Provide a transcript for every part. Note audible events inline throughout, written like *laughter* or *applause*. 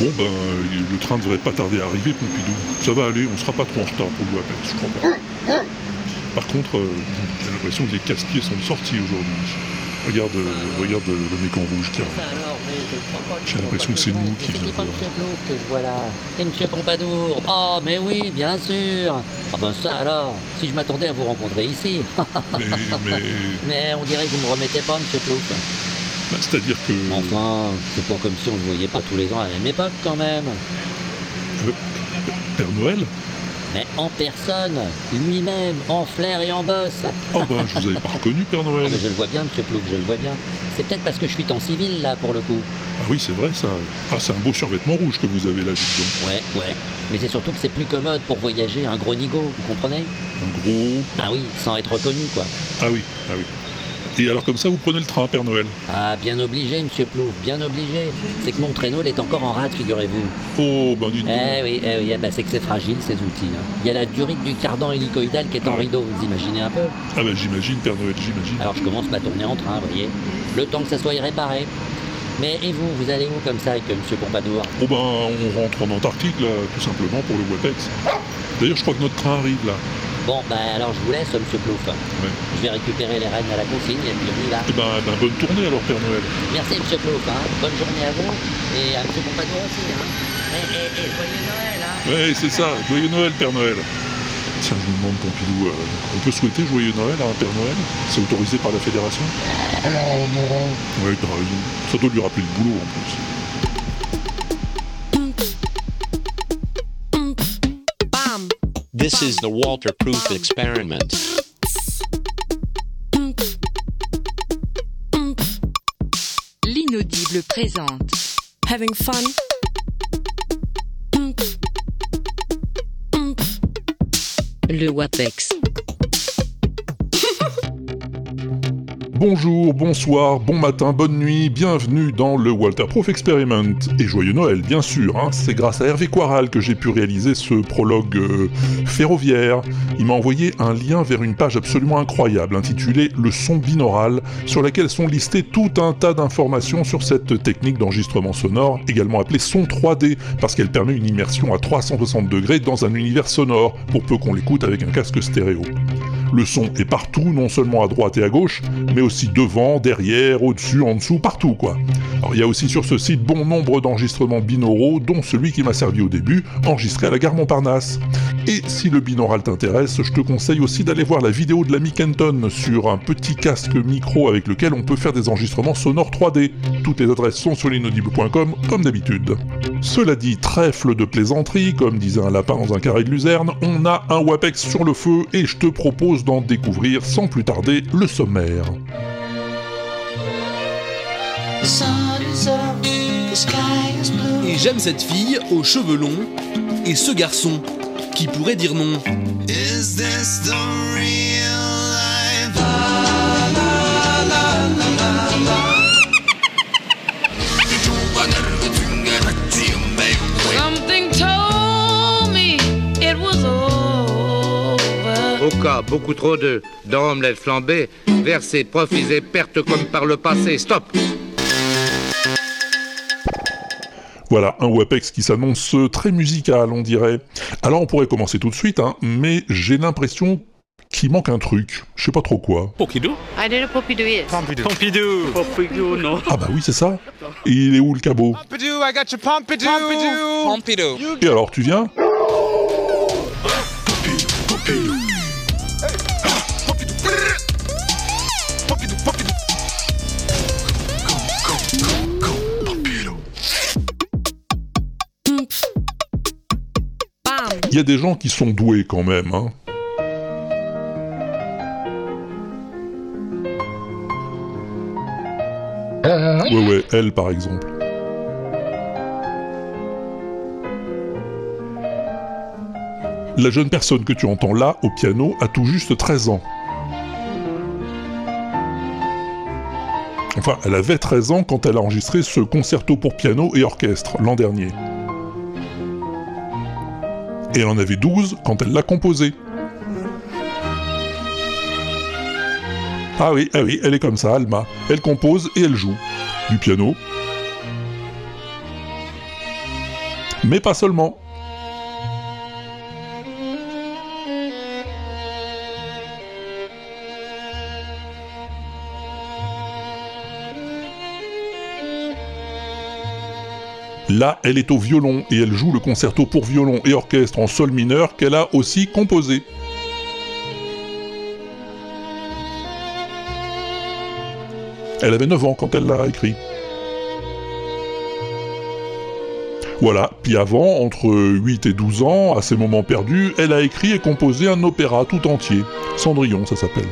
Bon ben, le train devrait pas tarder à arriver, Pompidou. Ça va aller, on sera pas trop en retard pour le je crois pas. Par contre, euh, j'ai l'impression que les casquiers sont sortis aujourd'hui. Regarde, euh, regarde euh, le mec en rouge qui arrive. J'ai l'impression que c'est nous qui voir. que je vois là. C'est Monsieur Pompadour. Oh, mais oui, bien sûr. Ah ben ça alors, si je m'attendais à vous rencontrer ici. *laughs* Mais, mais, *laughs* mais on dirait que vous me remettez pas, Monsieur Plouf. bah, c'est-à-dire que... Enfin, c'est pas comme si on ne voyait pas tous les ans à la même époque quand même. euh, Père Noël? Mais en personne, lui-même, en flair et en bosse. Oh ben, je vous avais pas reconnu, Père Ah, Noël. mais je le vois bien, Monsieur Plouf, je le vois bien. C'est peut-être parce que je suis en civil là pour le coup. Ah oui, c'est vrai ça. Ah, c'est un beau survêtement rouge que vous avez là, dites. Ouais, ouais. Mais c'est surtout que c'est plus commode pour voyager un gros nigo, vous comprenez? Un gros... Ah oui, sans être reconnu quoi. Ah oui, ah oui. Et alors comme ça, vous prenez le train, Père Noël Ah, bien obligé, monsieur Plouf, bien obligé. C'est que mon traîneau, il est encore en rade, figurez-vous. Oh, ben donc. Eh oui, eh oui, eh ben, c'est que c'est fragile, ces outils. hein. Il y a la durite du cardan hélicoïdal qui est en rideau, vous imaginez un peu? Ah ben j'imagine, Père Noël, j'imagine. Alors je commence ma tournée en train, vous voyez. Le temps que ça soit réparé. Mais et vous, vous allez où comme ça avec euh, monsieur Pompadour? Oh ben, on rentre en Antarctique, là, tout simplement, pour le WAPEX. D'ailleurs, je crois que notre train arrive, là. Bon, ben alors je vous laisse, monsieur Plouf. Ouais. Je vais récupérer les rênes à la consigne et puis on y va. Eh ben, ben, bonne tournée, alors, Père Noël. Merci, monsieur Plouf. Hein. Bonne journée à vous et à monsieur Pompadour aussi. Hein. Et, et, et joyeux Noël. Hein. Ouais, c'est ça. Joyeux Noël, Père Noël. Tiens, je me demande, Pompidou, euh, on peut souhaiter Joyeux Noël à un Père Noël? C'est autorisé par la Fédération? Ouais, t'as raison. Ça doit lui rappeler le boulot, en plus. This is the Walter Proof experiment. L'inaudible présente. Having fun? Le WAPEX. Bonjour, bonsoir, bon matin, bonne nuit, bienvenue dans le Walter Proof Experiment. Et joyeux Noël, bien sûr, hein. c'est grâce à Hervé Quaral que j'ai pu réaliser ce prologue euh, ferroviaire. Il m'a envoyé un lien vers une page absolument incroyable intitulée Le son binaural, sur laquelle sont listées tout un tas d'informations sur cette technique d'enregistrement sonore, également appelée son 3D, parce qu'elle permet une immersion à 360 degrés dans un univers sonore, pour peu qu'on l'écoute avec un casque stéréo. Le son est partout, non seulement à droite et à gauche, mais aussi devant, derrière, au-dessus, en dessous, partout quoi. Alors il y a aussi sur ce site bon nombre d'enregistrements binauraux, dont celui qui m'a servi au début, enregistré à la gare Montparnasse. Et si le binaural t'intéresse, je te conseille aussi d'aller voir la vidéo de l'ami Kenton sur un petit casque micro avec lequel on peut faire des enregistrements sonores 3D. Toutes les adresses sont sur l'inaudible.com comme d'habitude. Cela dit, trèfle de plaisanterie, comme disait un lapin dans un carré de luzerne, on a un WAPEX sur le feu et je te propose d'en découvrir sans plus tarder le sommaire. Et j'aime cette fille aux cheveux longs et ce garçon qui pourrait dire non. Cas, beaucoup trop de d'omelettes flambées, versées, profisées, pertes comme par le passé. Stop Voilà, un WAPEX qui s'annonce très musical, on dirait. Alors on pourrait commencer tout de suite, hein, mais j'ai l'impression qu'il manque un truc. Je sais pas trop quoi. Pompidou I did a Pompidou is. Pompidou Pompidou, non. Ah bah oui, c'est ça. Et il est où le cabot? Pompidou, I got your Pompidou. Pompidou Et alors, tu viens? Il y a des gens qui sont doués quand même, hein. Ouais, ouais, elle par exemple. La jeune personne que tu entends là, au piano, a tout juste 13 ans. Enfin, elle avait 13 ans quand elle a enregistré ce concerto pour piano et orchestre l'an dernier. Et elle en avait 12 quand elle l'a composé. Ah oui, ah oui, elle est comme ça, Alma. Elle compose et elle joue. Du piano. Mais pas seulement. Là, elle est au violon et elle joue le concerto pour violon et orchestre en sol mineur qu'elle a aussi composé. Elle avait 9 ans quand elle l'a écrit. Voilà, puis avant, entre 8 et 12 ans, à ses moments perdus, elle a écrit et composé un opéra tout entier. Cendrillon, ça s'appelle.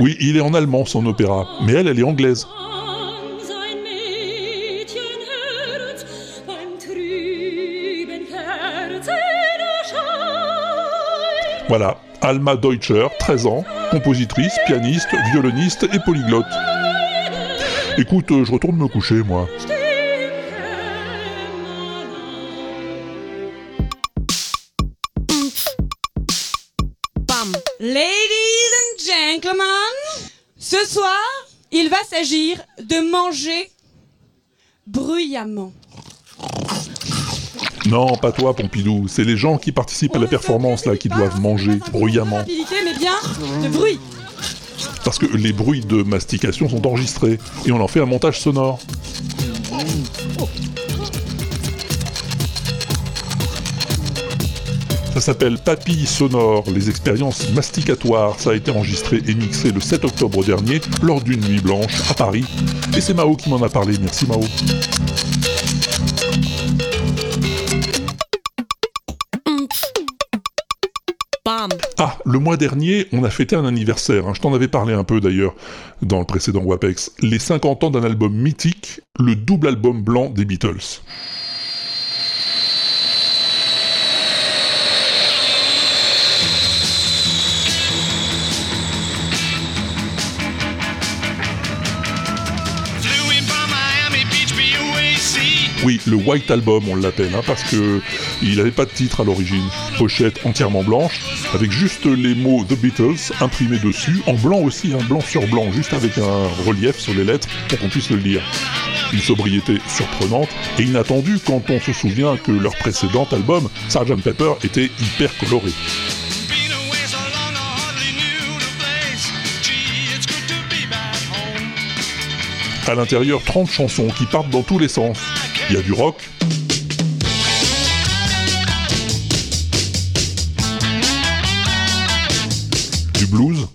Oui, il est en allemand son opéra, mais elle, elle est anglaise. Voilà, Alma Deutscher, 13 ans, compositrice, pianiste, violoniste et polyglotte. Écoute, je retourne me coucher, moi. S'agir de manger bruyamment. Non, pas toi, Pompidou. C'est les gens qui participent à la performance là qui doivent manger bruyamment. Mais bien de bruit. Parce que les bruits de mastication sont enregistrés et on en fait un montage sonore. Ça s'appelle Papilles sonores, les expériences masticatoires. Ça a été enregistré et mixé le 7 octobre dernier lors d'une nuit blanche à Paris. Et c'est Mao qui m'en a parlé. Merci Mao. Ah, le mois dernier, on a fêté un anniversaire. hein. Je t'en avais parlé un peu d'ailleurs dans le précédent WAPEX. Les 50 ans d'un album mythique, le double album blanc des Beatles. Oui, le White Album, on l'appelle, hein, parce que il n'avait pas de titre à l'origine. Pochette entièrement blanche, avec juste les mots The Beatles imprimés dessus, en blanc aussi, un blanc sur blanc, juste avec un relief sur les lettres pour qu'on puisse le lire. Une sobriété surprenante et inattendue quand on se souvient que leur précédent album, Sgt Pepper, était hyper coloré. À l'intérieur, 30 chansons qui partent dans tous les sens. Il y a du rock, du blues,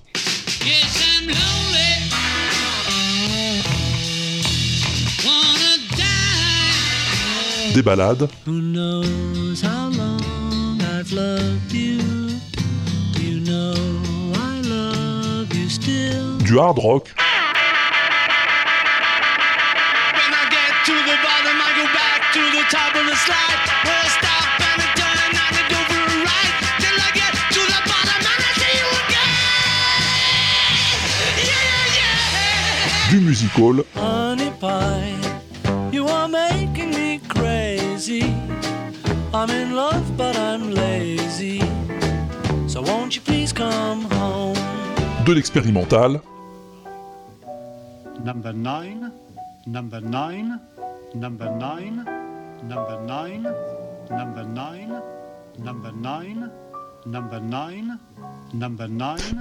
des ballades, Who knows how du musical, Honey pie, you are making me crazy. I'm in love, but I'm lazy. So won't you please come home? de l'expérimental, Number nine, number nine, number nine,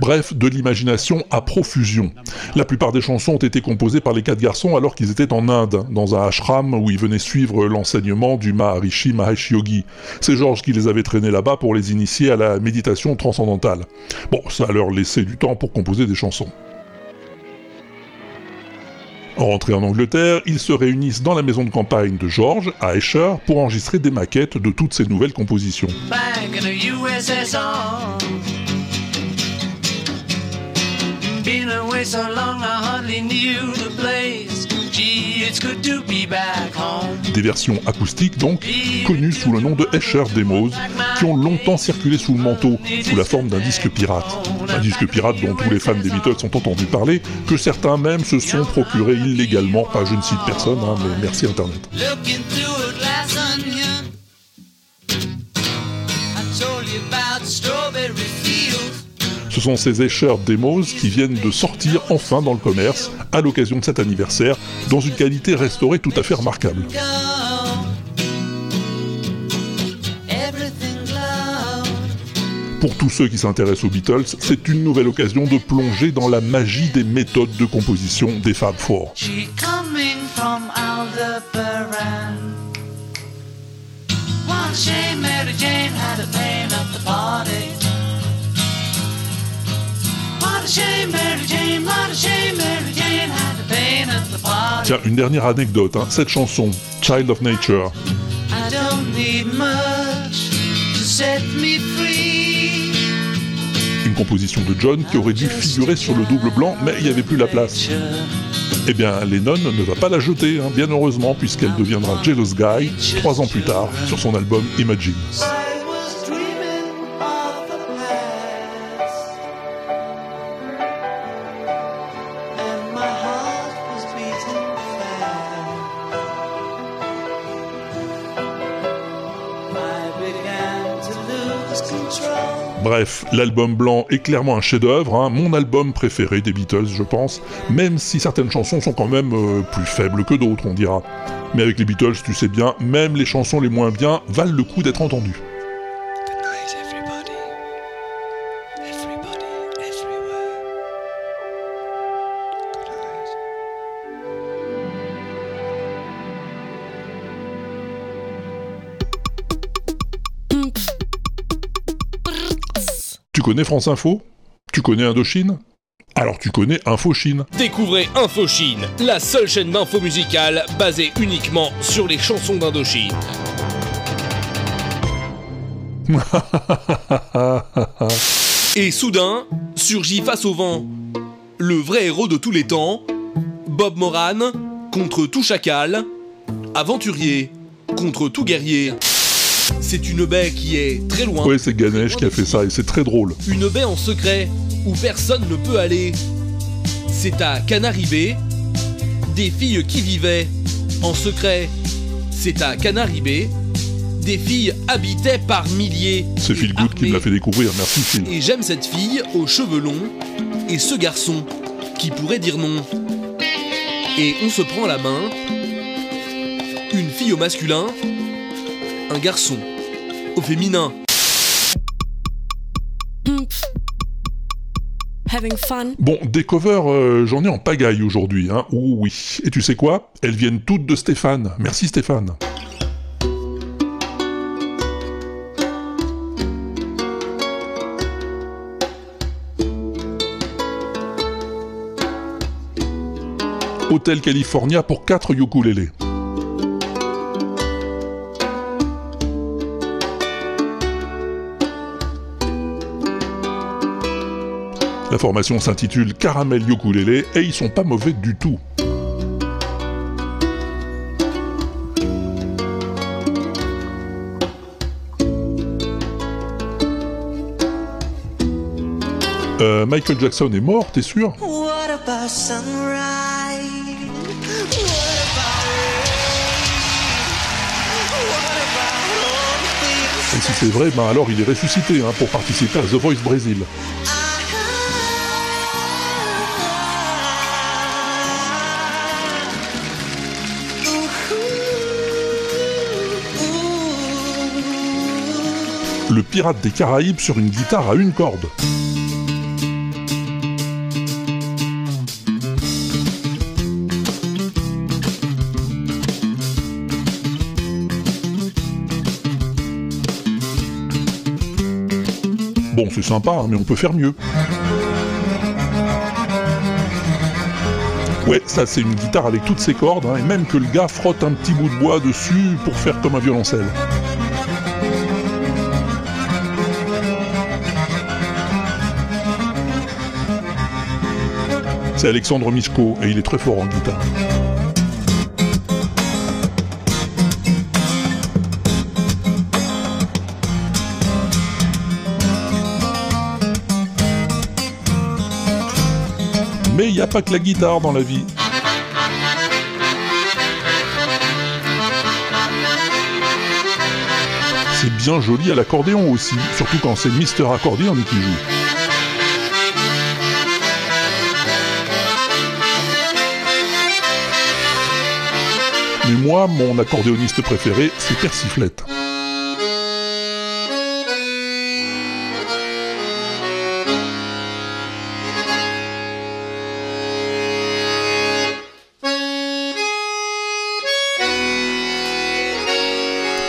bref, de l'imagination à profusion. La plupart des chansons ont été composées par les quatre garçons alors qu'ils étaient en Inde, dans un ashram où ils venaient suivre l'enseignement du Maharishi Mahesh Yogi. C'est Georges qui les avait traînés là-bas pour les initier à la méditation transcendantale. Bon, ça leur laissait du temps pour composer des chansons. Rentrés en Angleterre, ils se réunissent dans la maison de campagne de George, à Esher, pour enregistrer des maquettes de toutes ces nouvelles compositions. Des versions acoustiques donc, connues sous le nom de Escher Demos, qui ont longtemps circulé sous le manteau, sous la forme d'un disque pirate. Un disque pirate dont tous les fans des Beatles ont entendu parler, que certains même se sont procurés illégalement, pas je ne cite personne, hein, mais merci Internet. Sont ces Escher Demos qui viennent de sortir enfin dans le commerce, à l'occasion de cet anniversaire, dans une qualité restaurée tout à fait remarquable. Pour tous ceux qui s'intéressent aux Beatles, c'est une nouvelle occasion de plonger dans la magie des méthodes de composition des Fab Four. Tiens, une dernière anecdote, hein. cette chanson, Child of Nature, I don't need much to set me free. une composition de John qui aurait dû figurer sur le double blanc, mais il n'y avait plus la place. Eh bien, Lennon ne va pas la jeter, hein, bien heureusement, puisqu'elle deviendra Jealous Guy trois ans plus tard sur son album Imagine. Bref, l'album blanc est clairement un chef-d'œuvre, hein, mon album préféré des Beatles, je pense, même si certaines chansons sont quand même euh, plus faibles que d'autres, on dira. Mais avec les Beatles, tu sais bien, même les chansons les moins bien valent le coup d'être entendues. Connais France Info? Tu connais Indochine? Alors tu connais Infochine. Découvrez Infochine, la seule chaîne d'info musicale basée uniquement sur les chansons d'Indochine. *laughs* Et soudain, surgit face au vent, le vrai héros de tous les temps, Bob Moran, contre tout chacal, aventurier, contre tout guerrier. C'est une baie qui est très loin. Ouais, c'est Ganesh qui a fait ça et c'est très drôle. Une baie en secret où personne ne peut aller. C'est à Canary Bay. Des filles qui vivaient en secret. C'est à Canary Bay. Des filles habitaient par milliers. C'est Phil Good qui me l'a fait découvrir, merci Phil. Et j'aime cette fille aux cheveux longs et ce garçon qui pourrait dire non. Et on se prend la main. Une fille au masculin. Un garçon au féminin. Having fun. Bon, des covers, euh, j'en ai en pagaille aujourd'hui, hein. Ouh oui. Et tu sais quoi? Elles viennent toutes de Stéphane. Merci Stéphane. Hôtel California pour 4 ukulélés. La formation s'intitule Caramel Ukulélé et ils sont pas mauvais du tout. Euh, Michael Jackson est mort, t'es sûr? What about Et si c'est vrai, ben alors il est ressuscité hein, pour participer à The Voice Brésil. Le pirate des Caraïbes sur une guitare à une corde. Bon, c'est sympa, hein, mais on peut faire mieux. Ouais, ça c'est une guitare avec toutes ses cordes, hein, et même que le gars frotte un petit bout de bois dessus pour faire comme un violoncelle. c'est Alexandre Mischko et il est très fort en guitare. Mais il n'y a pas que la guitare dans la vie. C'est bien joli à l'accordéon aussi, surtout quand c'est Mister Accordéon qui joue. Mais moi, mon accordéoniste préféré, c'est Persiflette.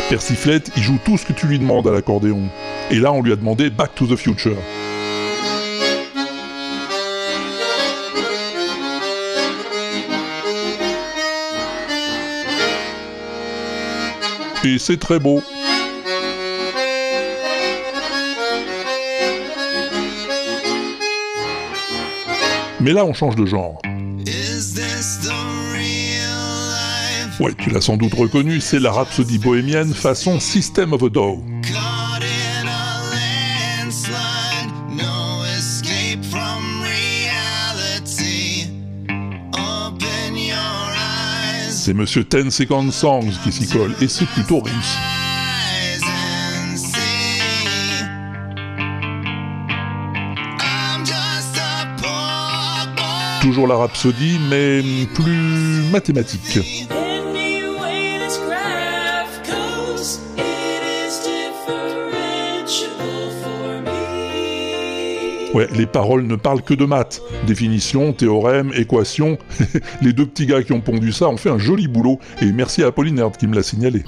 Persiflette, il joue tout ce que tu lui demandes à l'accordéon. Et là, on lui a demandé Back to the Future. Et c'est très beau. Mais là, on change de genre. Ouais, tu l'as sans doute reconnu, c'est la rhapsodie bohémienne façon System of a Down. C'est Monsieur Ten Second Songs qui s'y colle, et c'est plutôt réussi. Toujours la rhapsodie, mais plus mathématique. Ouais, les paroles ne parlent que de maths. Définition, théorème, équation. *laughs* les deux petits gars qui ont pondu ça ont fait un joli boulot, et merci à Apollinaire qui me l'a signalé.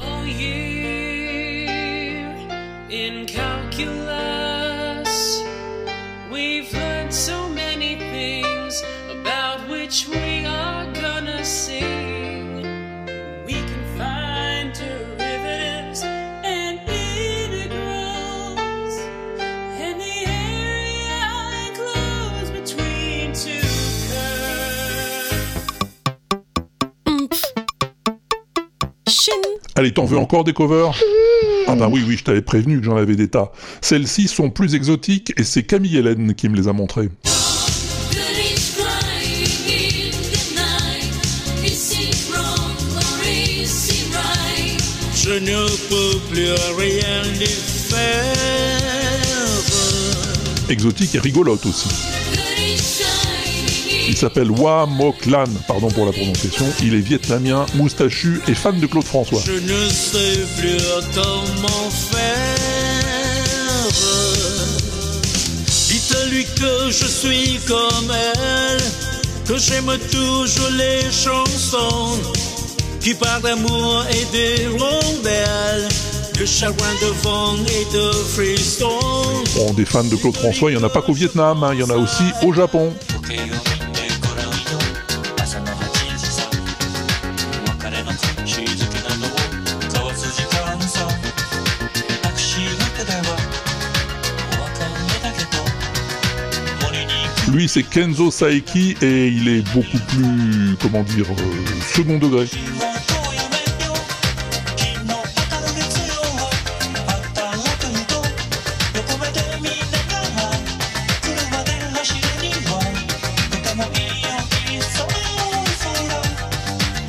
Allez, t'en veux encore des covers? Ah bah oui, oui, je t'avais prévenu que j'en avais des tas. Celles-ci sont plus exotiques, et c'est Camille Hélène qui me les a montrées. Je ne peux plus rien y faire. Exotique et rigolote aussi. Il s'appelle Wa Mok Lan, pardon pour la prononciation. Il est vietnamien, moustachu et fan de Claude François. Je ne sais plus comment faire. Dites-lui que je suis comme elle, que j'aime toujours les chansons qui parlent d'amour et des rondelles, de chagrin de vent et de frissons. Bon, des fans de Claude François, il n'y en a pas qu'au Vietnam, hein, il y en a aussi au Japon. Lui, c'est Kenzo Saeki et il est beaucoup plus, comment dire, euh, second degré.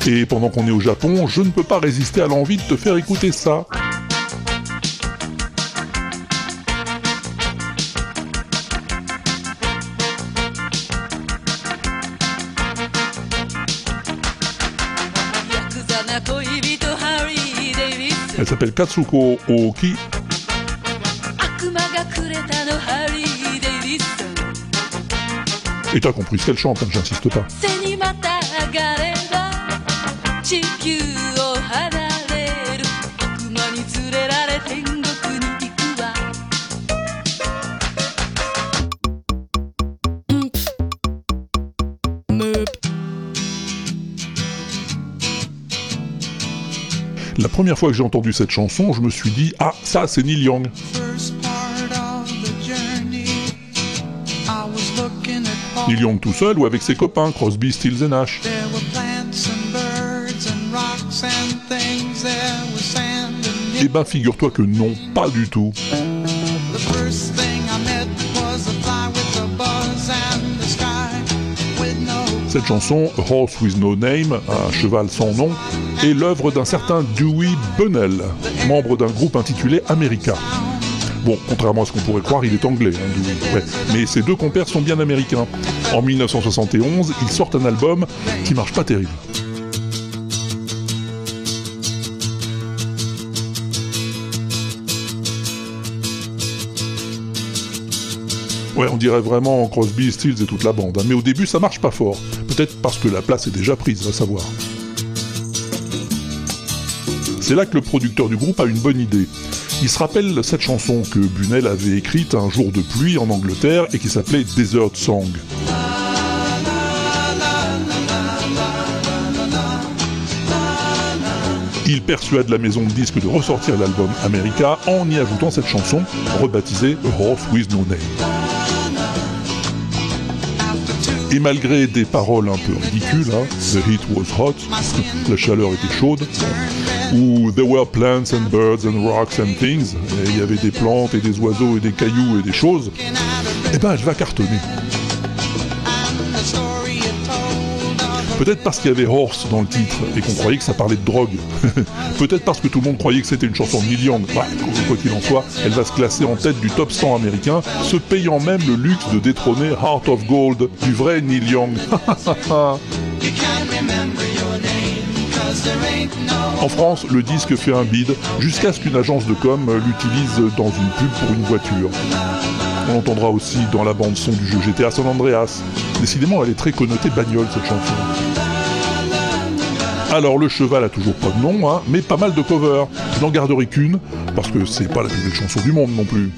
Et pendant qu'on est au Japon, je ne peux pas résister à l'envie de te faire écouter ça. S'appelle Katsuko Oki. Et t'as compris ce qu'elle chante, hein, j'insiste pas. Première fois que j'ai entendu cette chanson, je me suis dit Ah, ça c'est Neil Young. Neil Young tout seul ou avec ses copains, Crosby, Stills et Nash. Eh ben, figure-toi que non, pas du tout. Cette chanson, Horse with No Name, un cheval sans nom, est l'œuvre d'un certain Dewey Bunnell, membre d'un groupe intitulé America. Bon, contrairement à ce qu'on pourrait croire, il est anglais, hein. Mais ses deux compères sont bien américains. En 1971, ils sortent un album qui marche pas terrible. Ouais, on dirait vraiment Crosby, Stills et toute la bande. hein. Mais au début, ça marche pas fort. Peut-être parce que la place est déjà prise, va savoir. C'est là que le producteur du groupe a une bonne idée. Il se rappelle cette chanson que Bunnell avait écrite un jour de pluie en Angleterre et qui s'appelait Desert Song. Il persuade la maison de disques de ressortir l'album America en y ajoutant cette chanson, rebaptisée Horse with No Name. Et malgré des paroles un peu ridicules, hein, The heat was hot, la chaleur était chaude, ou There were plants and birds and rocks and things, il y avait des plantes et des oiseaux et des cailloux et des choses, eh ben elle va cartonner. Peut-être parce qu'il y avait horse dans le titre et qu'on croyait que ça parlait de drogue. *laughs* Peut-être parce que tout le monde croyait que c'était une chanson de Neil Young. Bah, quoi qu'il en soit, elle va se classer en tête du top 100 américain, se payant même le luxe de détrôner Heart of Gold du vrai Neil Young. *laughs* En France, le disque fait un bid jusqu'à ce qu'une agence de com l'utilise dans une pub pour une voiture. On l'entendra aussi dans la bande son du jeu GTA San Andreas. Décidément, elle est très connotée bagnole cette chanson. Alors le cheval a toujours pas de nom, hein, mais pas mal de covers. Je n'en garderai qu'une, parce que c'est pas la plus belle chanson du monde non plus.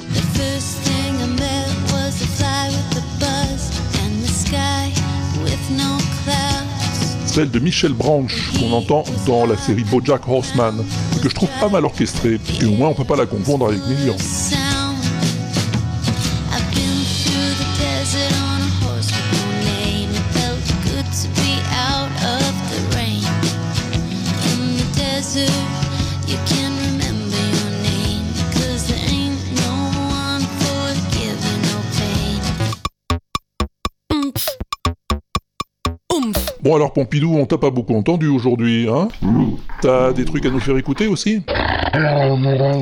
Celle de Michel Branch, qu'on entend dans la série Bojack Horseman, que je trouve pas mal orchestrée, et au moins on peut pas la confondre avec Neil Bon alors Pompidou, on t'a pas beaucoup entendu aujourd'hui, hein T'as des trucs à nous faire écouter aussi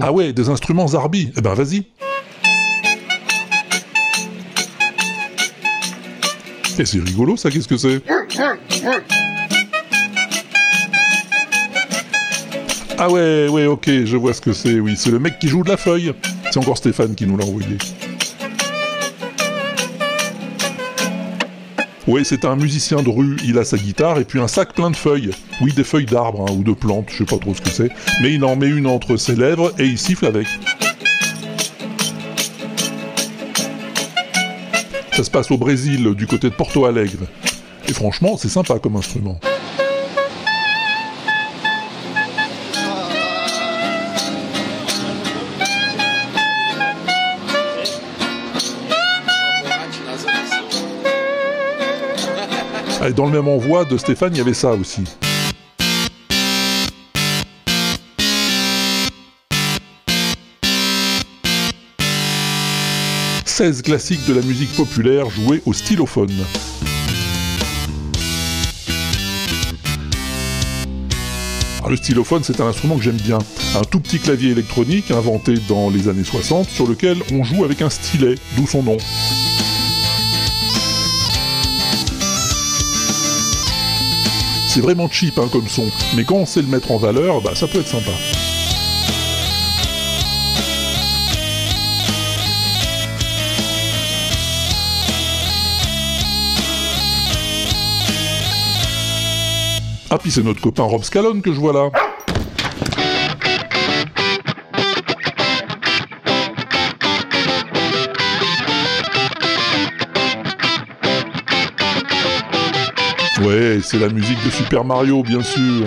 Ah ouais, des instruments Zarbi Eh ben vas-y Et c'est rigolo ça, qu'est-ce que c'est Ah ouais, ouais, ok, je vois ce que c'est, oui, c'est le mec qui joue de la feuille. C'est encore Stéphane qui nous l'a envoyé. Ouais, c'est un musicien de rue, il a sa guitare et puis un sac plein de feuilles. Oui, des feuilles d'arbres hein, ou de plantes, je sais pas trop ce que c'est. Mais il en met une entre ses lèvres et il siffle avec. Ça se passe au Brésil, du côté de Porto Alegre. Et franchement, c'est sympa comme instrument. Et dans le même envoi de Stéphane, il y avait ça aussi. « 16 classiques de la musique populaire joués au stylophone. Alors, le stylophone, c'est un instrument que j'aime bien. Un tout petit clavier électronique inventé dans les années 60 sur lequel on joue avec un stylet, d'où son nom. C'est vraiment cheap hein, comme son, mais quand on sait le mettre en valeur, bah, ça peut être sympa. Ah puis c'est notre copain Rob Scallone que je vois là. C'est la musique de Super Mario, bien sûr.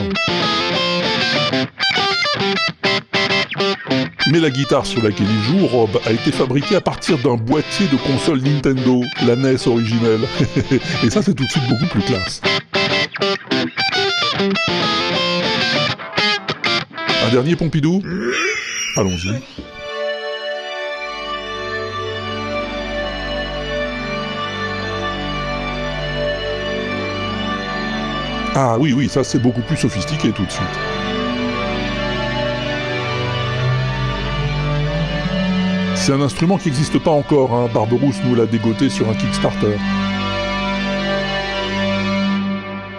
Mais la guitare sur laquelle il joue, Rob, a été fabriquée à partir d'un boîtier de console Nintendo, la NES originelle. *laughs* Et ça, c'est tout de suite beaucoup plus classe. Un dernier Pompidou? Allons-y. Ah oui, oui, ça c'est beaucoup plus sophistiqué tout de suite. C'est un instrument qui n'existe pas encore, hein. Barberousse nous l'a dégoté sur un Kickstarter.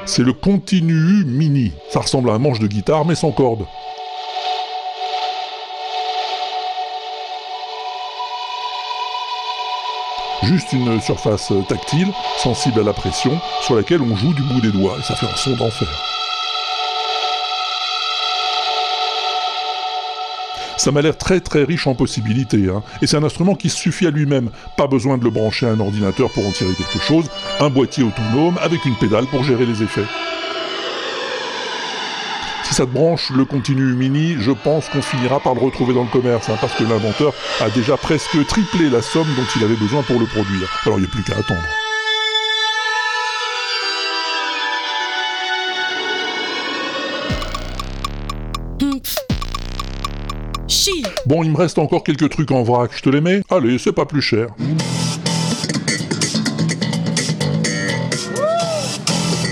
C'est le Continu Mini. Ça ressemble à un manche de guitare mais sans corde. Juste une surface tactile, sensible à la pression, sur laquelle on joue du bout des doigts, et ça fait un son d'enfer. Ça m'a l'air très très riche en possibilités, hein. et c'est un instrument qui suffit à lui-même. Pas besoin de le brancher à un ordinateur pour en tirer quelque chose, un boîtier autonome avec une pédale pour gérer les effets. Si ça te branche le continu mini, je pense qu'on finira par le retrouver dans le commerce, hein, parce que l'inventeur a déjà presque triplé la somme dont il avait besoin pour le produire. Alors il n'y a plus qu'à attendre. Bon, il me reste encore quelques trucs en vrac, je te les mets Allez, c'est pas plus cher.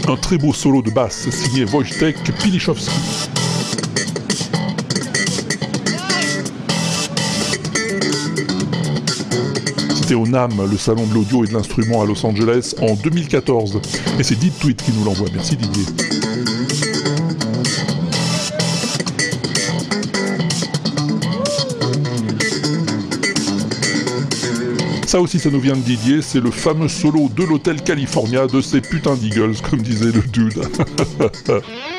Un très beau solo de basse signé Wojtek Pilichowski. C'était au NAM, le salon de l'audio et de l'instrument à Los Angeles, en 2014. Et c'est Dit Tweet qui nous l'envoie. Merci Didier. Ça aussi, ça nous vient de Didier, c'est le fameux solo de l'hôtel California de ces putains d'Eagles, comme disait le dude. *laughs*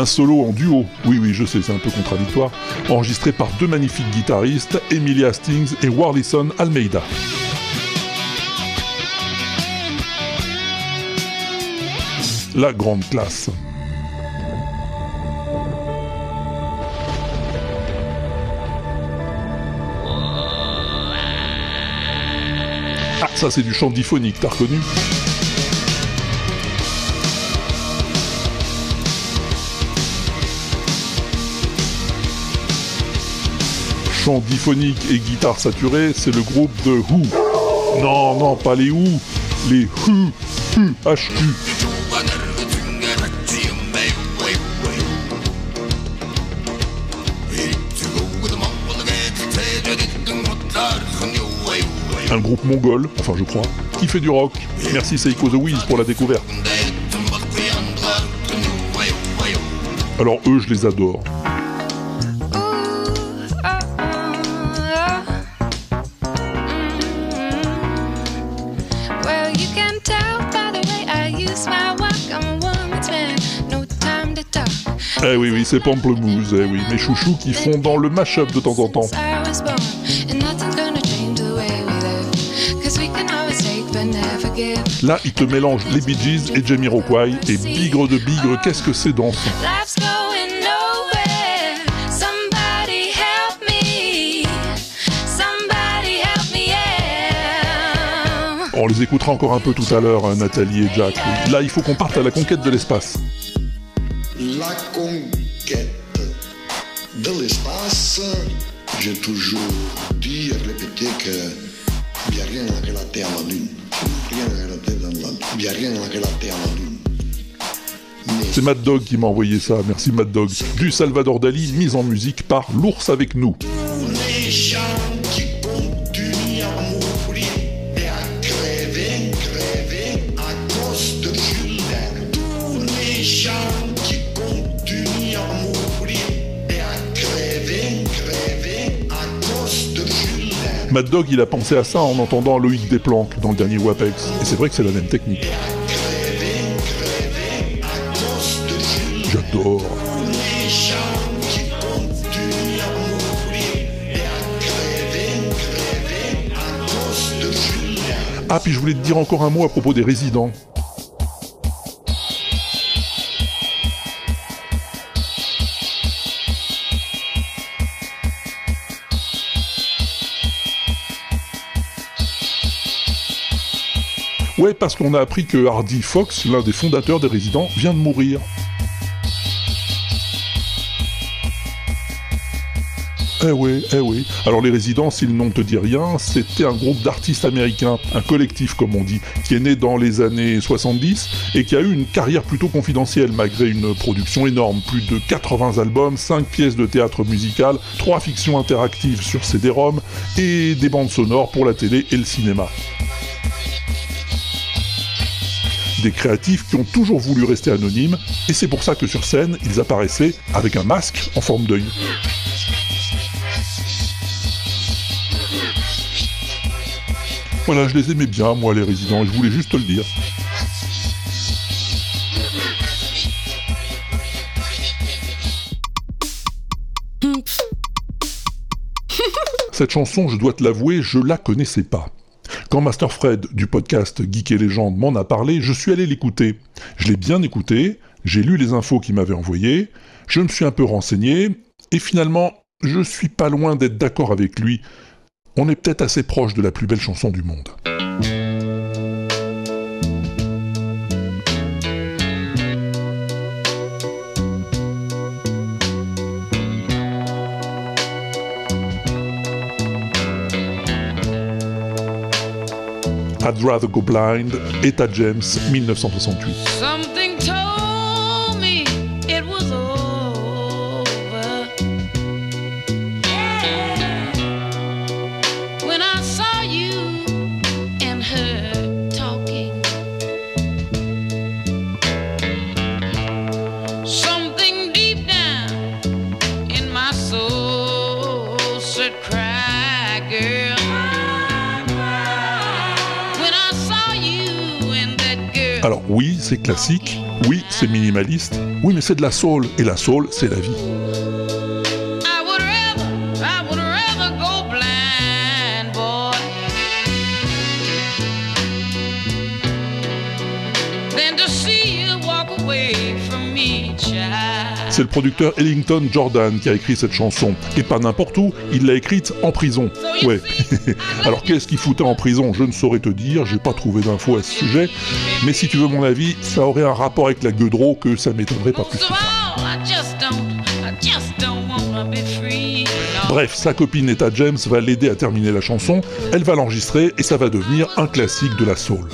Un solo en duo, oui oui je sais c'est un peu contradictoire, enregistré par deux magnifiques guitaristes, Emily Hastings et Warlison Almeida. La grande classe. Ah ça c'est du chant diphonique, t'as reconnu? Chant diphonique et guitare saturée, c'est le groupe de Who. Non, non, pas les Who, les Who, Who. Un groupe mongol, enfin je crois, qui fait du rock. Merci Seiko The Wiz pour la découverte. Alors eux, je les adore. Eh oui, oui, c'est Pamplemousse, eh oui, mes chouchous qui font dans le mash-up de temps en temps. Là, ils te mélangent les Bee Gees et Jamiroquai, et bigre de bigre, qu'est-ce que c'est dansant. On les écoutera encore un peu tout à l'heure, hein, Nathalie et Jack. Là, il faut qu'on parte à la conquête de l'espace. Toujours dit et répété que il n'y a rien à relater à la Lune. Rien à relater dans la Il n'y a rien à relater à la Lune. C'est Mad Dog qui m'a envoyé ça, merci Mad Dog. Du Salvador Dali, mise en musique par L'ours avec nous. Mad Dog, il a pensé à ça en entendant Loïc Desplanques dans le dernier WAPEX. Et c'est vrai que c'est la même technique. J'adore. Ah, puis je voulais te dire encore un mot à propos des résidents. Parce qu'on a appris que Hardy Fox, l'un des fondateurs des résidents, vient de mourir. Eh oui, eh oui. Alors les résidents, si nom te dit rien, c'était un groupe d'artistes américains, un collectif comme on dit, qui est né dans les années 70 et qui a eu une carrière plutôt confidentielle malgré une production énorme, plus de 80 albums, 5 pièces de théâtre musical, 3 fictions interactives sur CD-ROM et des bandes sonores pour la télé et le cinéma. Des créatifs qui ont toujours voulu rester anonymes, et c'est pour ça que sur scène, ils apparaissaient avec un masque en forme d'œil. Voilà, je les aimais bien, moi, les résidents, je voulais juste te le dire. Cette chanson, je dois te l'avouer, je la connaissais pas. Quand Master Fred du podcast Geek et Légende m'en a parlé, je suis allé l'écouter. Je l'ai bien écouté, j'ai lu les infos qu'il m'avait envoyées, je me suis un peu renseigné, et finalement, je suis pas loin d'être d'accord avec lui. On est peut-être assez proche de la plus belle chanson du monde. I'd Rather Go Blind, Etta James, 1968. C'est classique, oui, c'est minimaliste, oui, mais c'est de la soul, et la soul, c'est la vie. C'est le producteur Ellington Jordan qui a écrit cette chanson, et pas n'importe où, il l'a écrite en prison. Ouais. *laughs* Alors qu'est-ce qu'il foutait en prison? Je ne saurais te dire, j'ai pas trouvé d'infos à ce sujet, mais si tu veux mon avis, ça aurait un rapport avec la Gueudreau que ça m'étonnerait pas plus que ça. Bref, sa copine Etta James va l'aider à terminer la chanson, elle va l'enregistrer et ça va devenir un classique de la soul.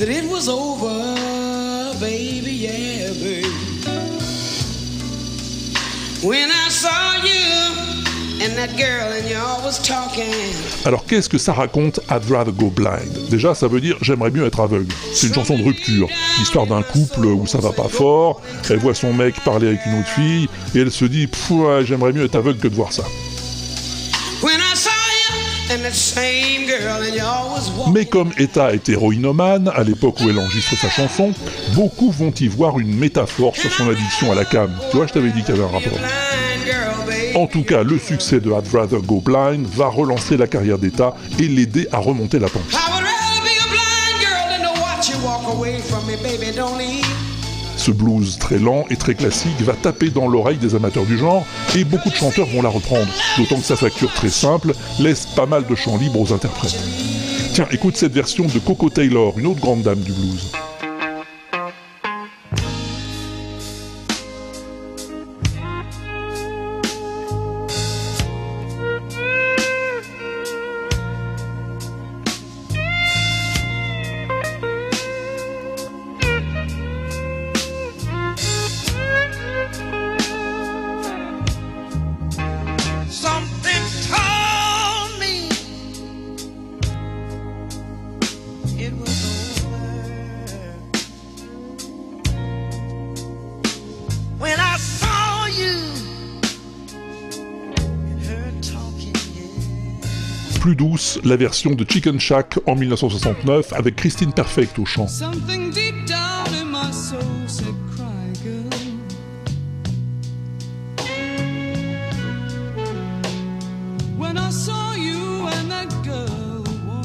That it was over, baby. When I saw you and that girl and was talking. Alors qu'est-ce que ça raconte I'd rather go blind? Déjà, ça veut dire j'aimerais mieux être aveugle. C'est une chanson de rupture, l'histoire d'un couple où ça va pas fort, elle voit son mec parler avec une autre fille, et elle se dit j'aimerais mieux être aveugle que de voir ça. Mais comme Etta est héroïnomane, à l'époque où elle enregistre sa chanson, beaucoup vont y voir une métaphore sur son addiction à la cam. Tu vois, je t'avais dit qu'il y avait un rapport. En tout cas, le succès de I'd Rather Go Blind va relancer la carrière d'Etta et l'aider à remonter la pente. Ce blues très lent et très classique va taper dans l'oreille des amateurs du genre et beaucoup de chanteurs vont la reprendre, d'autant que sa facture très simple laisse pas mal de champs libres aux interprètes. Tiens, écoute cette version de Coco Taylor, une autre grande dame du blues. Plus douce, la version de Chicken Shack en 1969 avec Christine Perfect au chant.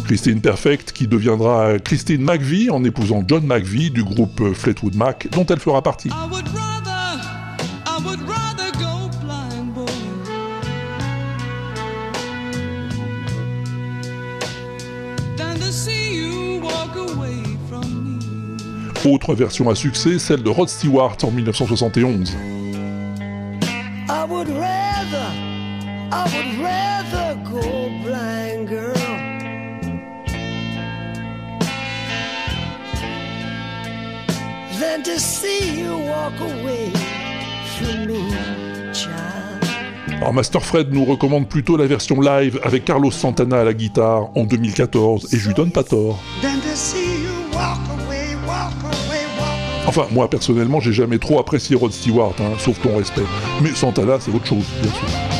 Christine Perfect qui deviendra Christine McVie en épousant John McVie du groupe Fleetwood Mac dont elle fera partie. Autre version à succès, celle de Rod Stewart en 1971. I would rather, I would rather go blind, girl. Than to see you walk away from me, child. Alors Master Fred nous recommande plutôt la version live avec Carlos Santana à la guitare en 2014 et je lui donne pas tort. Enfin, moi personnellement, j'ai jamais trop apprécié Rod Stewart, hein, sauf ton respect. Mais Santana, c'est autre chose, bien sûr.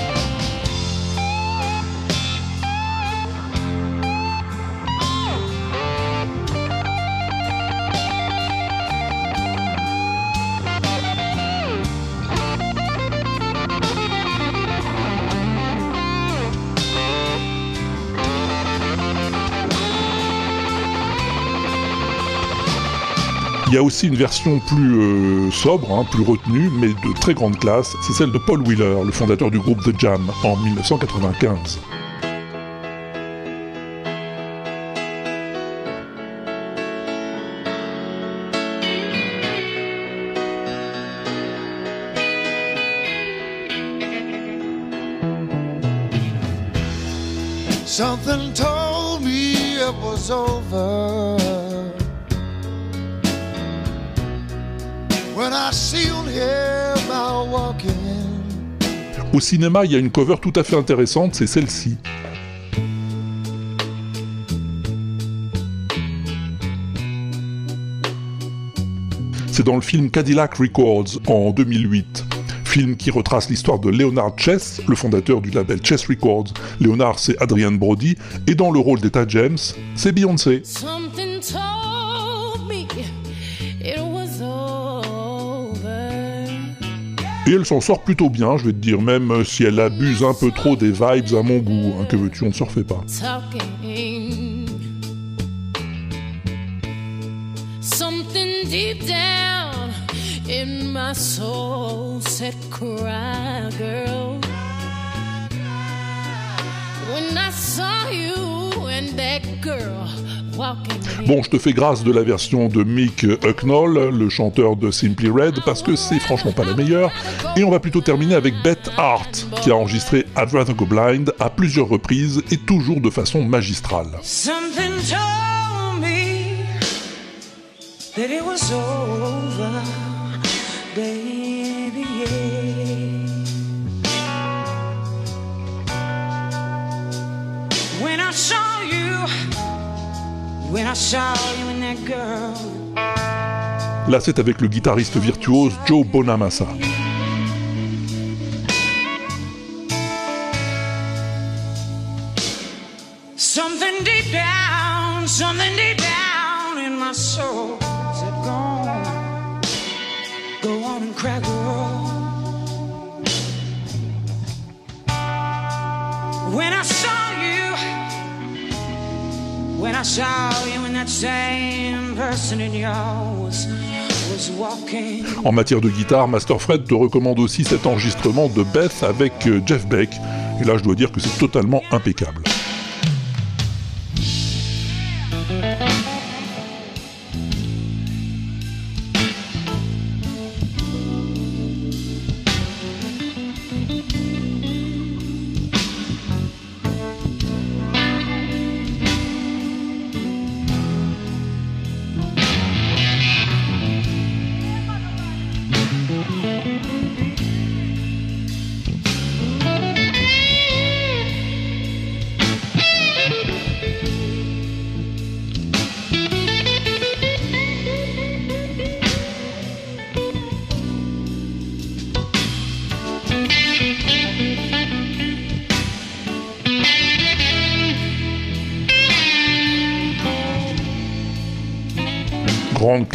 Y a aussi une version plus euh, sobre, hein, plus retenue, mais de très grande classe, c'est celle de Paul Wheeler, le fondateur du groupe The Jam, en 1995. Something was over. Au cinéma, il y a une cover tout à fait intéressante, c'est celle-ci. C'est dans le film Cadillac Records en 2008. Film qui retrace l'histoire de Leonard Chess, le fondateur du label Chess Records. Leonard, c'est Adrian Brody, et dans le rôle d'Etta James, c'est Beyoncé. Et elle s'en sort plutôt bien, je vais te dire, même si elle abuse un peu trop des vibes à mon goût. hein, que veux-tu, on ne se refait pas. Something deep down in my soul said, Cry, girl. When I saw you and that girl. Bon, je te fais grâce de la version de Mick Hucknall, le chanteur de Simply Red, parce que c'est franchement pas la meilleure. Et on va plutôt terminer avec Beth Hart, qui a enregistré I'd Go Blind à plusieurs reprises et toujours de façon magistrale. Là, c'est avec le guitariste virtuose Joe Bonamassa. Something deep down, something En matière de guitare, Master Fred te recommande aussi cet enregistrement de Beth avec euh, Jeff Beck. Et là, je dois dire que c'est totalement impeccable.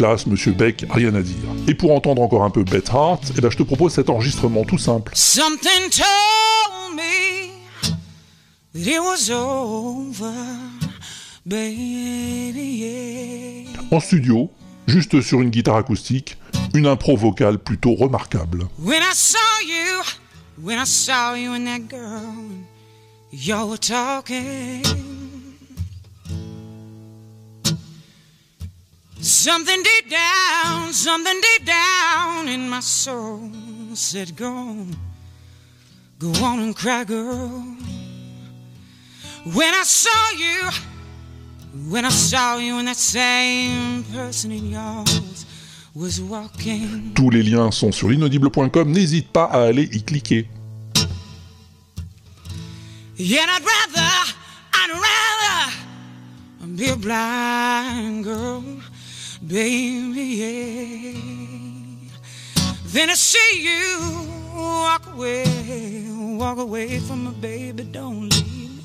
Classe, Monsieur Beck, rien à dire. Et pour entendre encore un peu Beth Hart, eh ben, je te propose cet enregistrement tout simple. Something told me that it was over, baby. yeah. En studio, juste sur une guitare acoustique, une impro vocale plutôt remarquable. When I saw you, when I saw you and that girl, y'all were talking. Something deep down, something deep down in my soul said, Go on, go on and cry, girl. When I saw you, when I saw you, and that same person in yours was walking. Tous les liens sont sur l'inaudible.com, n'hésite pas à aller y cliquer. Yet I'd rather, I'd rather be a blind girl, baby, yeah, Then I see you walk away, walk away from me, baby. Don't leave me.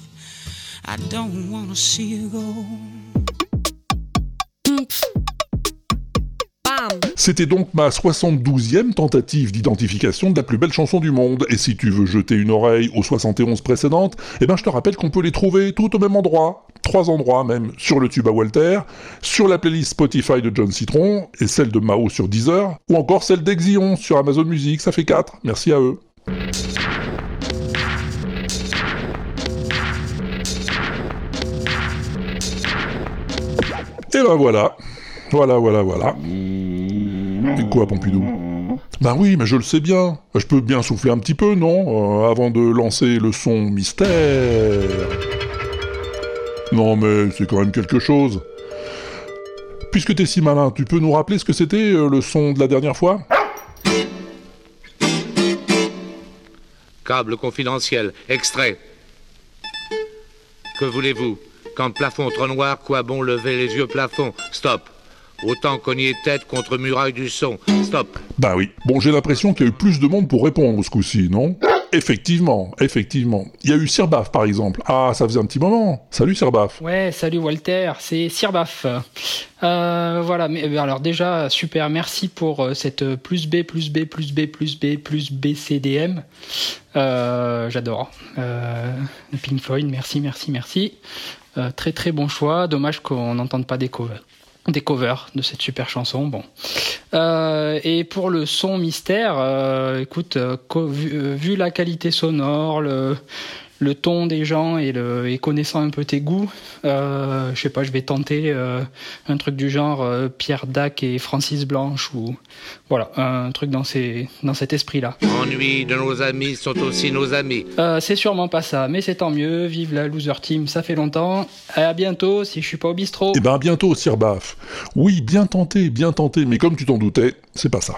I don't wanna see you go. Mm, C'était donc ma 72e tentative d'identification de la plus belle chanson du monde, et si tu veux jeter une oreille aux 71 précédentes, eh ben je te rappelle qu'on peut les trouver tout au même endroit, trois endroits même, sur le tube à Walter, sur la playlist Spotify de John Citron, et celle de Mao sur Deezer, ou encore celle d'Exion sur Amazon Music, ça fait 4, merci à eux. Et ben voilà, voilà, voilà, voilà. Et quoi, Pompidou Ben oui, mais je le sais bien. Je peux bien souffler un petit peu, non Euh, Avant de lancer le son mystère. Non, mais c'est quand même quelque chose. Puisque t'es si malin, tu peux nous rappeler ce que c'était euh, le son de la dernière fois Câble confidentiel, extrait. Que voulez-vous? Quand plafond trop noir, quoi bon lever les yeux plafond? Stop. Autant cogner tête contre muraille du son. Stop. Bah oui. Bon, j'ai l'impression qu'il y a eu plus de monde pour répondre ce coup-ci, non? Effectivement, effectivement. Il y a eu Sirbaf, par exemple. Ah, ça faisait un petit moment. Salut Sirbaf. Ouais, salut Walter, c'est Sirbaf. Euh, voilà, mais euh, alors déjà, super, merci pour euh, cette euh, plus B, plus B, plus B, plus B, plus BCDM. Euh, J'adore. Euh, le Pink Floyd, merci, merci, merci. Euh, très très bon choix. Dommage qu'on n'entende pas des covers, des covers de cette super chanson. Bon. Euh, et pour le son mystère, euh, écoute, euh, vu, vu la qualité sonore, le, le ton des gens et, le, et connaissant un peu tes goûts, euh, je sais pas, je vais tenter euh, un truc du genre euh, Pierre Dac et Francis Blanche ou voilà, un truc dans, ces, dans cet esprit-là. Ennui de nos amis sont aussi nos amis. Euh, c'est sûrement pas ça, mais c'est tant mieux. Vive la loser team, ça fait longtemps. À bientôt si je suis pas au bistrot. Eh ben à bientôt, Sirbaf. Oui, bien tenté, bien tenté, mais comme tu t'en doutais, c'est pas ça.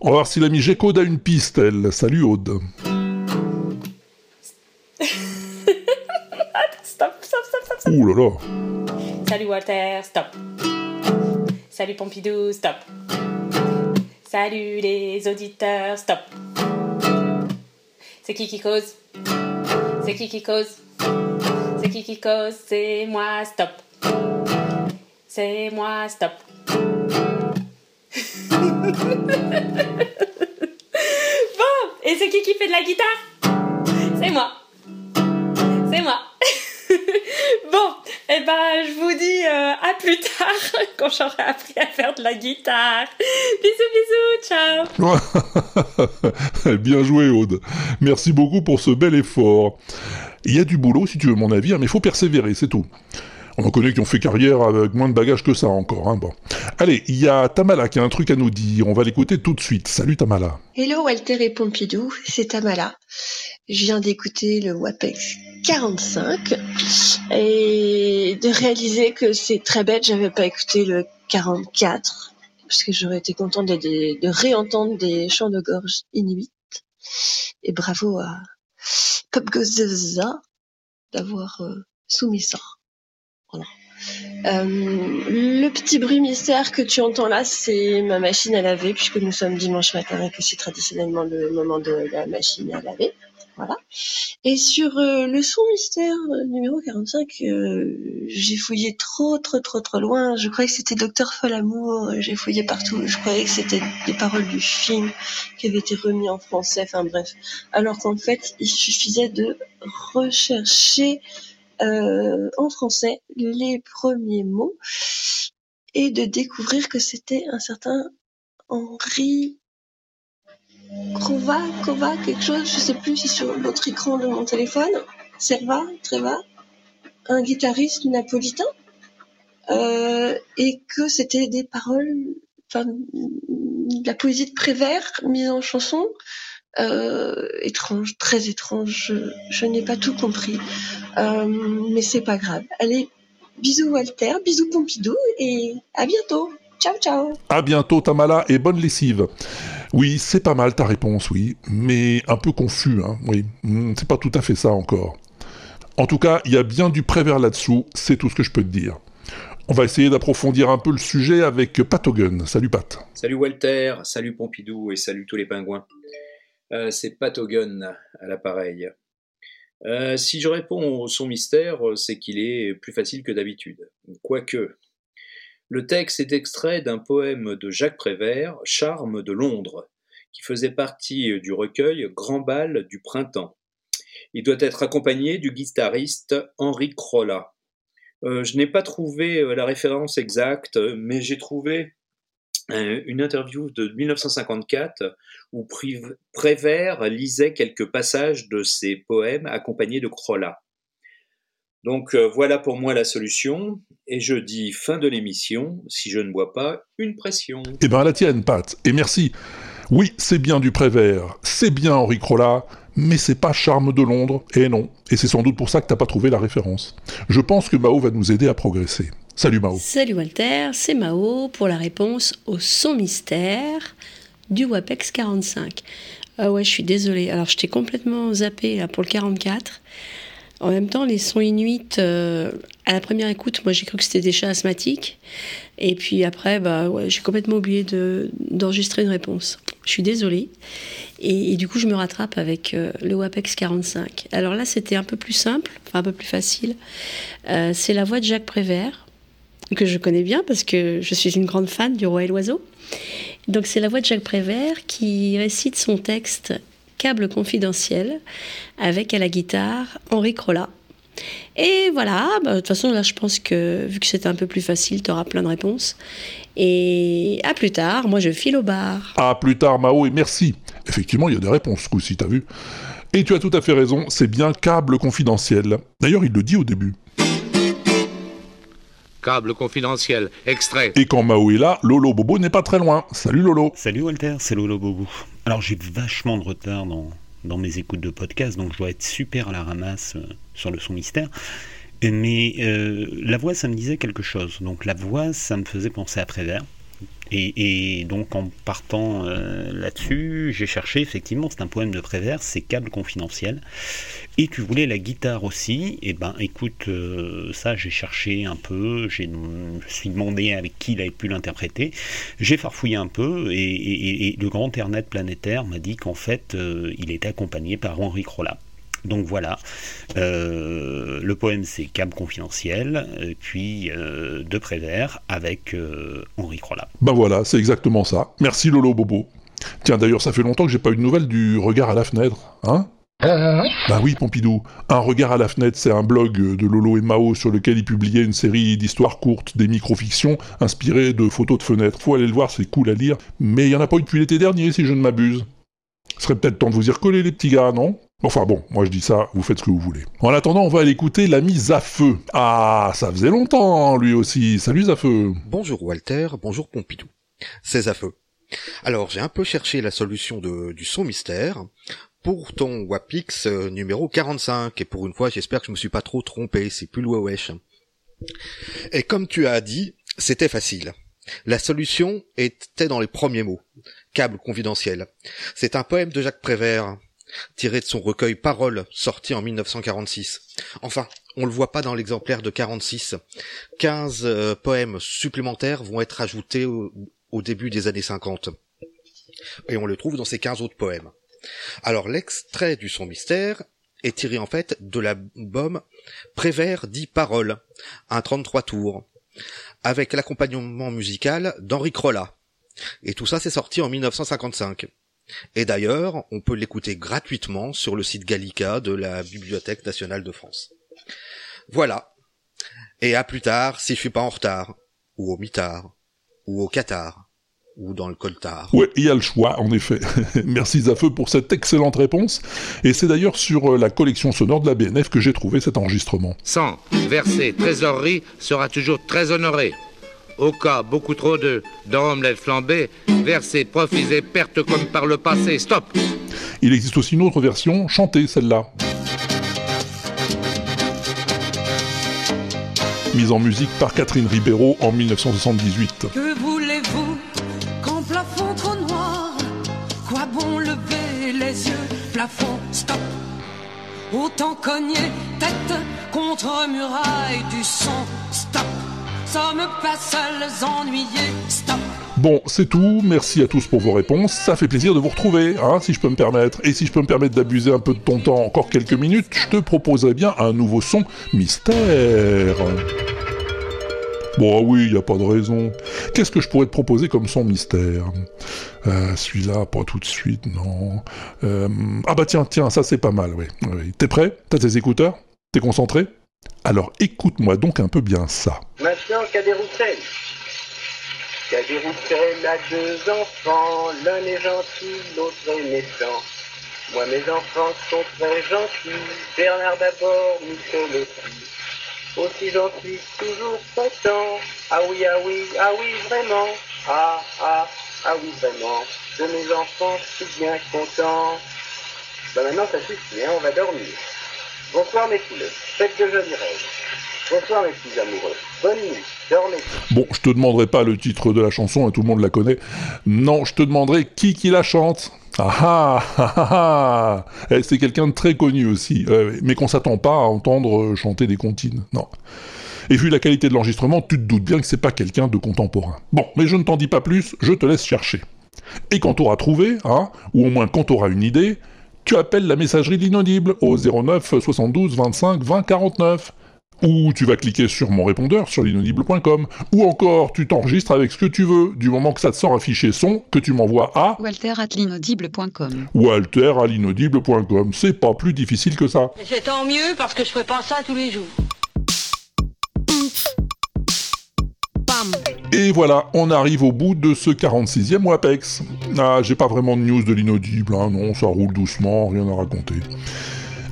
On va voir si l'ami Gécode a une piste, elle. Salut Aude. Stop, stop, stop, stop, stop. Ouh là là. Salut Walter, stop. Salut Pompidou, stop. Salut les auditeurs, stop. C'est qui qui cause? C'est qui qui cause? C'est qui qui cause? C'est moi, stop. C'est moi, stop. *laughs* bon, et c'est qui qui fait de la guitare? C'est moi. C'est moi. *laughs* bon, eh ben, je vous dis euh, à plus tard *laughs* quand j'aurai appris à faire de la guitare. Bisous, bisous, ciao. *laughs* Bien joué, Aude. Merci beaucoup pour ce bel effort. Il y a du boulot, si tu veux mon avis, hein, mais il faut persévérer, c'est tout. On en connaît qui ont fait carrière avec moins de bagages que ça encore. Hein, bon. Allez, il y a Tamala qui a un truc à nous dire. On va l'écouter tout de suite. Salut Tamala. Hello Walter et Pompidou, c'est Tamala. Je viens d'écouter le WAPEX 45 et de réaliser que c'est très bête, j'avais pas écouté le 44 parce que j'aurais été contente de, réentendre des chants de gorge inuits. Et bravo à Pop Gozaza d'avoir euh, soumis ça. Voilà. Euh, le petit bruit mystère que tu entends là, c'est ma machine à laver, puisque nous sommes dimanche matin et que c'est traditionnellement le moment de la machine à laver. Voilà. Et sur euh, le son mystère euh, numéro 45, euh, j'ai fouillé trop, trop, trop, trop loin. Je croyais que c'était Docteur Folamour. J'ai fouillé partout. Je croyais que c'était des paroles du film qui avaient été remis en français. Enfin bref. Alors qu'en fait, il suffisait de rechercher euh, en français les premiers mots et de découvrir que c'était un certain Henri Crova, Cova, quelque chose, je sais plus si sur l'autre écran de mon téléphone, Serva, Treva, un guitariste napolitain. euh, et que c'était des paroles, enfin, de la poésie de Prévert mise en chanson. Euh, étrange, très étrange. Je, je n'ai pas tout compris, Euh, mais c'est pas grave. Allez, bisous Walter, bisous Pompidou et à bientôt. Ciao ciao. À bientôt Tamala et bonne lessive. Oui, c'est pas mal ta réponse, oui, mais un peu confus, hein, oui. Hmm, C'est pas tout à fait ça encore. En tout cas, il y a bien du prévert là-dessous, c'est tout ce que je peux te dire. On va essayer d'approfondir un peu le sujet avec Patogun. Salut Pat. Salut Walter, salut Pompidou et salut tous les pingouins. Euh, c'est Patogun à l'appareil. Euh, si je réponds au son mystère, c'est qu'il est plus facile que d'habitude. Quoique. Le texte est extrait d'un poème de Jacques Prévert, Charme de Londres, qui faisait partie du recueil Grand bal du printemps. Il doit être accompagné du guitariste Henri Crolla. Euh, je n'ai pas trouvé euh, la référence exacte, mais j'ai trouvé euh, une interview de 1954 où Prévert lisait quelques passages de ses poèmes accompagnés de Crolla. Donc euh, voilà pour moi la solution, et je dis fin de l'émission si je ne bois pas une pression. Eh ben à la tienne, Pat, et merci. Oui, c'est bien du Prévert, c'est bien Henri Crolla, mais c'est pas Charme de Londres, et non. Et c'est sans doute pour ça que t'as pas trouvé la référence. Je pense que Mao va nous aider à progresser. Salut Mao. Salut Walter, c'est Mao pour la réponse au son mystère du WAPEX 45. Ah ouais, je suis désolée. Alors, je t'ai complètement zappé là, pour le 44. En même temps, les sons inuits, euh, à la première écoute, moi j'ai cru que c'était des chats asthmatiques. Et puis après, bah, j'ai complètement oublié de- d'enregistrer une réponse. Je suis désolée. Et, et du coup, je me rattrape avec euh, le WAPEX 45. Alors là, c'était un peu plus simple, enfin un peu plus facile. Euh, c'est la voix de Jacques Prévert, que je connais bien parce que je suis une grande fan du Roi et l'Oiseau. Donc c'est la voix de Jacques Prévert qui récite son texte Câble confidentiel avec à la guitare Henri Crolla. Et voilà, bah, de toute façon là je pense que vu que c'était un peu plus facile, tu auras plein de réponses. Et à plus tard, moi je file au bar. À plus tard Mao, et merci. Effectivement, il y a des réponses ce coup-ci, t'as vu Et tu as tout à fait raison, c'est bien câble confidentiel. D'ailleurs, il le dit au début. Câble confidentiel, extrait. Et quand Mao est là, Lolo Bobo n'est pas très loin. Salut Lolo. Salut Walter, c'est Lolo Bobo. Alors j'ai vachement de retard dans, mes écoutes de podcast, donc je dois être super à la ramasse euh, sur le son mystère. Mais euh, la voix, ça me disait quelque chose. Donc la voix, ça me faisait penser à Prévert. Et, donc en partant euh, là-dessus, j'ai cherché effectivement, c'est un poème de Prévert, c'est Câble confidentiel. Et tu voulais la guitare aussi, et ben écoute, euh, ça j'ai cherché un peu, j'ai- je me suis demandé avec qui il avait pu l'interpréter. J'ai farfouillé un peu et le grand internet planétaire m'a dit qu'en fait euh, il était accompagné par Henri Crolla. Donc voilà, Euh, le poème c'est Câble confidentiel, puis euh, de Prévert avec euh, Henri Crolla. Ben voilà, c'est exactement ça. Merci Lolo Bobo. Tiens, d'ailleurs, ça fait longtemps que j'ai pas eu de nouvelles du regard à la fenêtre, hein? Bah oui, Pompidou. Un regard à la fenêtre, c'est un blog de Lolo et Mao sur lequel ils publiaient une série d'histoires courtes, des micro-fictions inspirées de photos de fenêtres. Faut aller le voir, c'est cool à lire. Mais il y en a pas eu depuis l'été dernier, si je ne m'abuse. Ce serait peut-être temps de vous y recoller, les petits gars, non? Enfin bon, moi je dis ça, vous faites ce que vous voulez. En attendant, on va aller écouter l'ami Zafeu. Ah, ça faisait longtemps, lui aussi. Salut Zafeu. Bonjour Walter, bonjour Pompidou. C'est Zafeu. Alors, j'ai un peu cherché la solution du son mystère pour ton Wapix euh, numéro 45. Et pour une fois, j'espère que je me suis pas trop trompé, c'est plus le wesh. Et comme tu as dit, c'était facile. La solution était dans les premiers mots. Câble confidentiel. C'est un poème de Jacques Prévert, tiré de son recueil Paroles, sorti en 1946. Enfin, on le voit pas dans l'exemplaire de 46. 15 euh, poèmes supplémentaires vont être ajoutés au, début des années 50. Et on le trouve dans ces 15 autres poèmes. Alors l'extrait du son mystère est tiré en fait de l'album Prévert dit Paroles, un 33 tours, avec l'accompagnement musical d'Henri Crolla. Et tout ça c'est sorti en 1955. Et d'ailleurs, on peut l'écouter gratuitement sur le site Gallica de la Bibliothèque nationale de France. Voilà. Et à plus tard si je suis pas en retard, ou au mitard, ou au Qatar, ou dans le coltard. Ouais, il y a le choix, en effet. *laughs* Merci Zafeu pour cette excellente réponse. Et c'est d'ailleurs sur euh, la collection sonore de la BNF que j'ai trouvé cet enregistrement. 100. Verser trésorerie sera toujours très honoré. Au cas beaucoup trop de d'omelette flambée, verser, profiser, perte comme par le passé. Stop Il existe aussi une autre version, chantée celle-là. Mise en musique par Catherine Ribeiro en 1978. Que voulez-vous quand plafond trop noir? Quoi bon lever les yeux? Plafond, stop Autant cogner tête contre muraille du stop Bon, c'est tout. Merci à tous pour vos réponses. Ça fait plaisir de vous retrouver, hein, si je peux me permettre. Et si je peux me permettre d'abuser un peu de ton temps encore quelques minutes, je te proposerai bien un nouveau son mystère. Bon, ah oui, y a pas de raison. Qu'est-ce que je pourrais te proposer comme son mystère? Euh, Celui-là, pas tout de suite, non. Euh, ah bah tiens, tiens, ça c'est pas mal, oui. T'es prêt? T'as tes écouteurs? T'es concentré? Alors écoute-moi donc un peu bien ça. Maintenant, Cadet Roussel. Cadet Roussel a deux enfants, l'un est gentil, l'autre est méchant. Moi, mes enfants sont très gentils, Bernard d'abord, Michel aussi. Aussi suis toujours content. Ah oui, ah oui, ah oui, vraiment. Ah, ah, ah oui, vraiment. De mes enfants, je suis bien content. Bah maintenant, ça suffit, hein, on va dormir. Bonsoir mes poulets, faites de jolis rêves. Bonsoir mes petits amoureux, bonne nuit, dormez. Bon, je te demanderai pas le titre de la chanson, hein, tout le monde la connaît. Non, je te demanderai qui qui la chante. Ah ah ah ah ah Eh, C'est quelqu'un de très connu aussi, euh, mais qu'on s'attend pas à entendre euh, chanter des comptines, non. Et vu la qualité de l'enregistrement, tu te doutes bien que c'est pas quelqu'un de contemporain. Bon, mais je ne t'en dis pas plus, je te laisse chercher. Et quand t'auras trouvé, hein, ou au moins quand t'auras une idée, tu appelles la messagerie de l'inaudible au 09 72 25 20 49. Ou tu vas cliquer sur mon répondeur sur l'inaudible.com. Ou encore, tu t'enregistres avec ce que tu veux, du moment que ça te sort un fichier son que tu m'envoies à Walter at l'inaudible.com. walter à l'inaudible.com. C'est pas plus difficile que ça. C'est tant mieux parce que je ferai pas ça tous les jours. Et voilà, on arrive au bout de ce 46e WAPEX. Ah, j'ai pas vraiment de news de l'inaudible, hein, non, ça roule doucement, rien à raconter.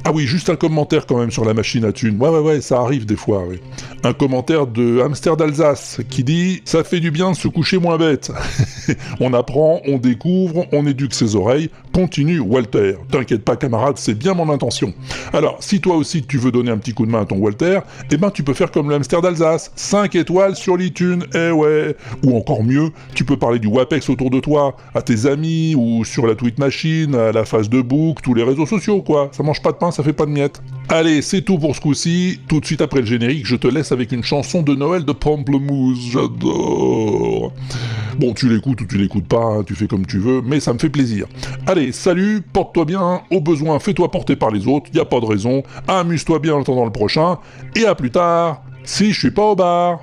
Ah oui, juste un commentaire quand même sur la machine à thunes. Ouais, ouais, ouais, ça arrive des fois, oui. Un commentaire de Hamster d'Alsace qui dit « Ça fait du bien de se coucher moins bête. *laughs* on apprend, on découvre, on éduque ses oreilles. Continue, Walter. T'inquiète pas, camarade, c'est bien mon intention. Alors, si toi aussi tu veux donner un petit coup de main à ton Walter, eh ben tu peux faire comme le Hamster d'Alsace. 5 étoiles sur l'iTunes, eh ouais. Ou encore mieux, tu peux parler du WAPEX autour de toi, à tes amis, ou sur la tweet machine, à la face de book, tous les réseaux sociaux, quoi. Ça mange pas de pain, ça fait pas de miettes. Allez, c'est tout pour ce coup-ci. Tout de suite après le générique, je te laisse avec une chanson de Noël de Pamplemousse. J'adore. Bon, tu l'écoutes ou tu l'écoutes pas, hein, tu fais comme tu veux, mais ça me fait plaisir. Allez, salut, porte-toi bien, au besoin, fais-toi porter par les autres, y a pas de raison. Amuse-toi bien en attendant le prochain, et à plus tard, si je suis pas au bar.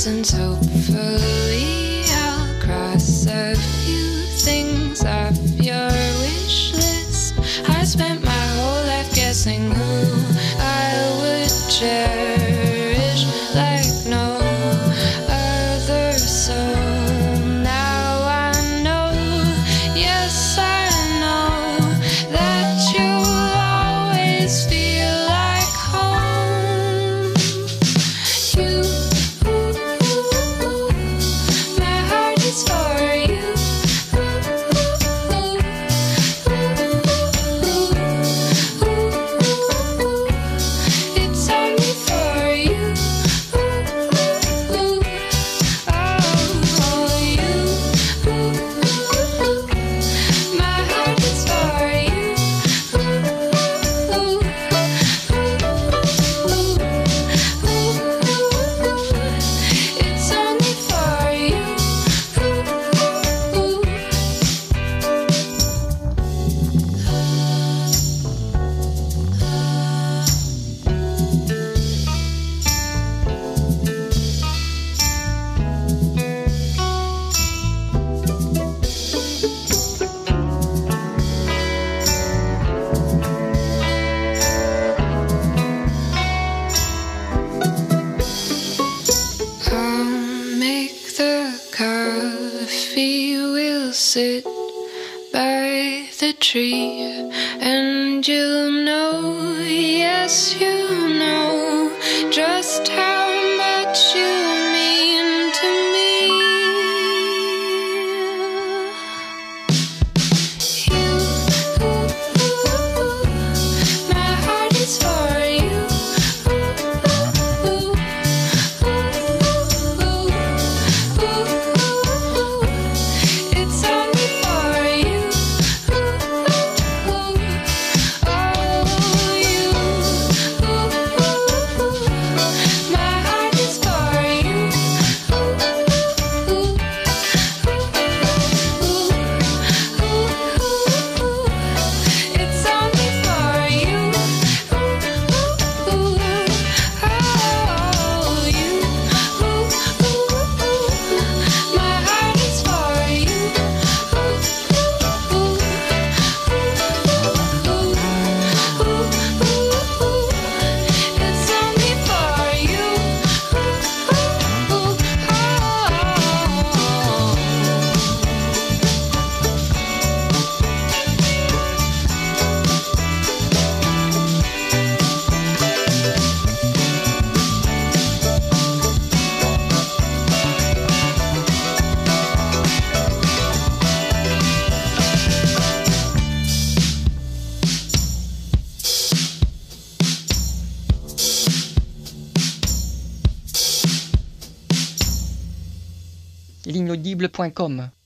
Some presents. sit by the tree and you'll know, yes, you gmail.com